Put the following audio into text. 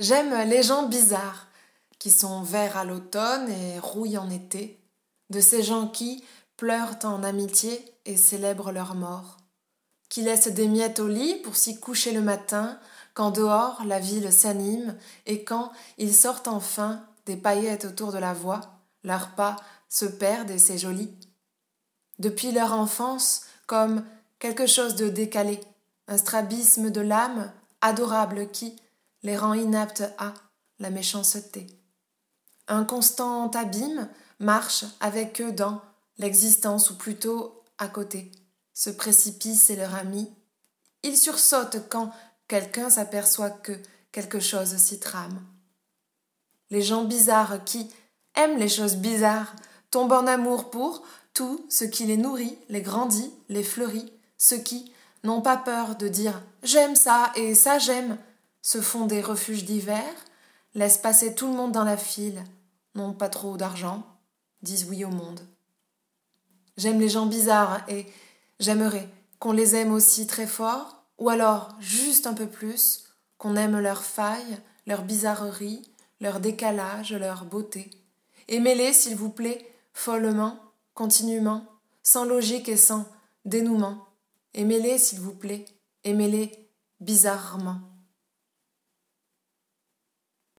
J'aime les gens bizarres, qui sont verts à l'automne et rouillent en été, de ces gens qui pleurent en amitié et célèbrent leur mort, qui laissent des miettes au lit pour s'y coucher le matin, quand dehors la ville s'anime et quand ils sortent enfin des paillettes autour de la voie, leurs pas se perdent et c'est joli. Depuis leur enfance, comme quelque chose de décalé, un strabisme de l'âme adorable qui, les rend inaptes à la méchanceté. Un constant abîme marche avec eux dans l'existence ou plutôt à côté. Ce précipice est leur ami. Ils sursautent quand quelqu'un s'aperçoit que quelque chose s'y trame. Les gens bizarres qui aiment les choses bizarres tombent en amour pour tout ce qui les nourrit, les grandit, les fleurit, ceux qui n'ont pas peur de dire j'aime ça et ça j'aime, se font des refuges d'hiver, laissent passer tout le monde dans la file, n'ont pas trop d'argent, disent oui au monde. J'aime les gens bizarres et j'aimerais qu'on les aime aussi très fort, ou alors juste un peu plus, qu'on aime leurs failles, leurs bizarreries, leur décalage, leur beauté. Aimez-les, s'il vous plaît, follement, continuellement, sans logique et sans dénouement. Aimez-les, s'il vous plaît, aimez-les bizarrement.